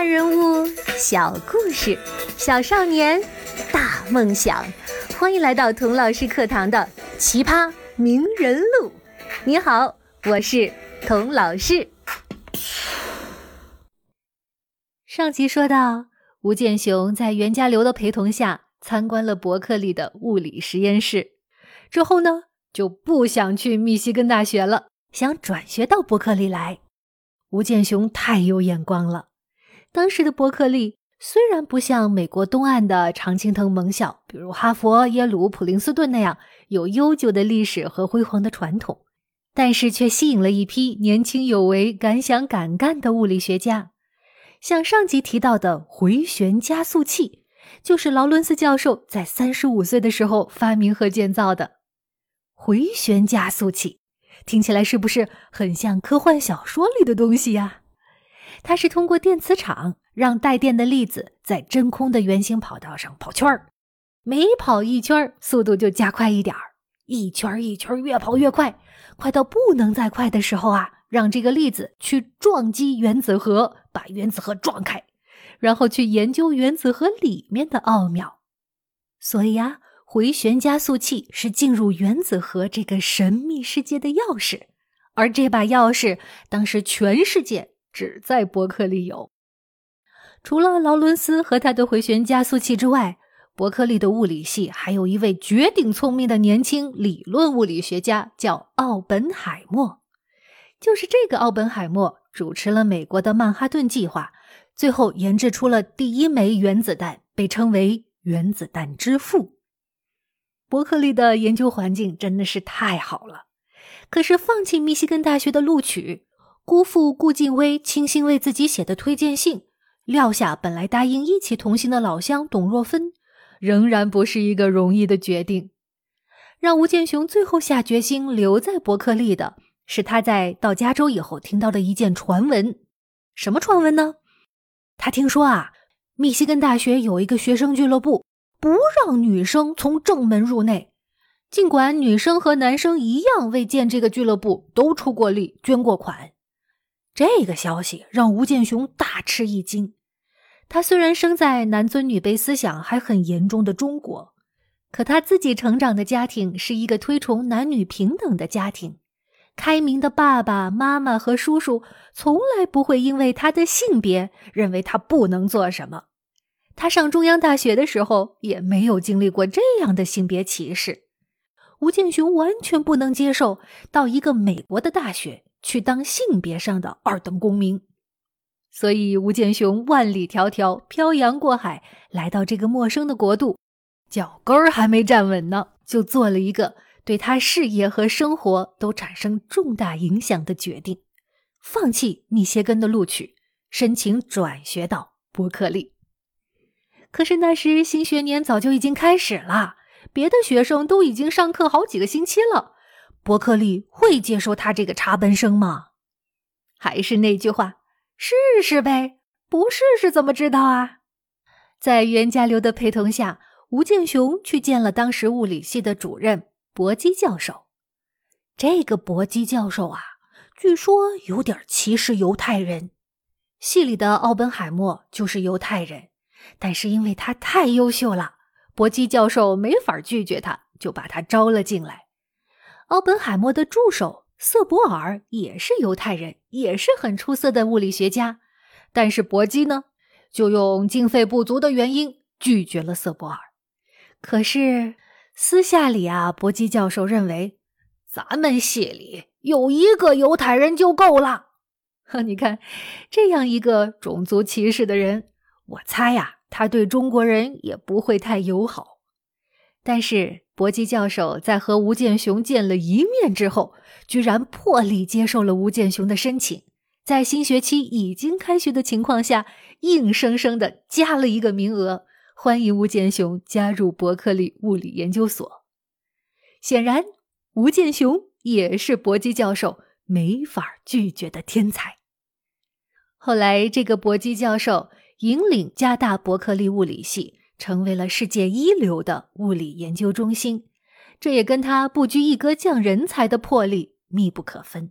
大人物，小故事，小少年，大梦想。欢迎来到童老师课堂的《奇葩名人录》。你好，我是童老师。上集说到，吴建雄在袁家骝的陪同下参观了伯克利的物理实验室，之后呢，就不想去密西根大学了，想转学到伯克利来。吴建雄太有眼光了。当时的伯克利虽然不像美国东岸的常青藤盟校，比如哈佛、耶鲁、普林斯顿那样有悠久的历史和辉煌的传统，但是却吸引了一批年轻有为、敢想敢干的物理学家。像上集提到的回旋加速器，就是劳伦斯教授在三十五岁的时候发明和建造的。回旋加速器。听起来是不是很像科幻小说里的东西呀？它是通过电磁场让带电的粒子在真空的圆形跑道上跑圈儿，每跑一圈儿速度就加快一点儿，一圈一圈越跑越快，快到不能再快的时候啊，让这个粒子去撞击原子核，把原子核撞开，然后去研究原子核里面的奥妙。所以啊。回旋加速器是进入原子核这个神秘世界的钥匙，而这把钥匙当时全世界只在伯克利有。除了劳伦斯和他的回旋加速器之外，伯克利的物理系还有一位绝顶聪明的年轻理论物理学家，叫奥本海默。就是这个奥本海默主持了美国的曼哈顿计划，最后研制出了第一枚原子弹，被称为原子弹之父。伯克利的研究环境真的是太好了，可是放弃密西根大学的录取，辜负顾静薇倾心为自己写的推荐信，撂下本来答应一起同行的老乡董若芬，仍然不是一个容易的决定。让吴建雄最后下决心留在伯克利的是他在到加州以后听到的一件传闻。什么传闻呢？他听说啊，密西根大学有一个学生俱乐部。不让女生从正门入内，尽管女生和男生一样为建这个俱乐部都出过力、捐过款。这个消息让吴建雄大吃一惊。他虽然生在男尊女卑思想还很严重的中国，可他自己成长的家庭是一个推崇男女平等的家庭。开明的爸爸妈妈和叔叔从来不会因为他的性别认为他不能做什么。他上中央大学的时候也没有经历过这样的性别歧视，吴建雄完全不能接受到一个美国的大学去当性别上的二等公民，所以吴建雄万里迢迢漂洋过海来到这个陌生的国度，脚跟儿还没站稳呢，就做了一个对他事业和生活都产生重大影响的决定，放弃密歇根的录取，申请转学到伯克利。可是那时新学年早就已经开始了，别的学生都已经上课好几个星期了。伯克利会接受他这个插班生吗？还是那句话，试试呗，不试试怎么知道啊？在袁家骝的陪同下，吴建雄去见了当时物理系的主任博基教授。这个博基教授啊，据说有点歧视犹太人。系里的奥本海默就是犹太人。但是因为他太优秀了，博基教授没法拒绝他，就把他招了进来。奥本海默的助手瑟伯尔也是犹太人，也是很出色的物理学家。但是博基呢，就用经费不足的原因拒绝了瑟伯尔。可是私下里啊，博基教授认为，咱们系里有一个犹太人就够了。呵你看，这样一个种族歧视的人。我猜呀，他对中国人也不会太友好。但是搏击教授在和吴建雄见了一面之后，居然破例接受了吴建雄的申请，在新学期已经开学的情况下，硬生生的加了一个名额，欢迎吴建雄加入伯克利物理研究所。显然，吴建雄也是搏击教授没法拒绝的天才。后来，这个搏击教授。引领加大伯克利物理系成为了世界一流的物理研究中心，这也跟他不拘一格降人才的魄力密不可分。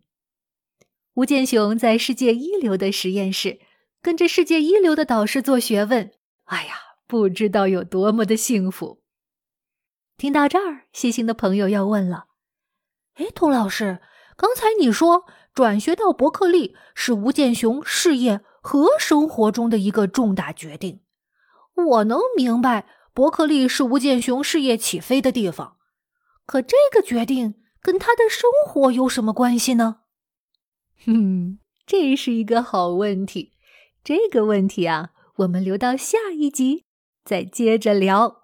吴建雄在世界一流的实验室跟着世界一流的导师做学问，哎呀，不知道有多么的幸福。听到这儿，细心的朋友要问了：“哎，童老师，刚才你说转学到伯克利是吴建雄事业和生活中的一个重大决定，我能明白伯克利是吴建雄事业起飞的地方，可这个决定跟他的生活有什么关系呢？”哼，这是一个好问题。这个问题啊，我们留到下一集再接着聊。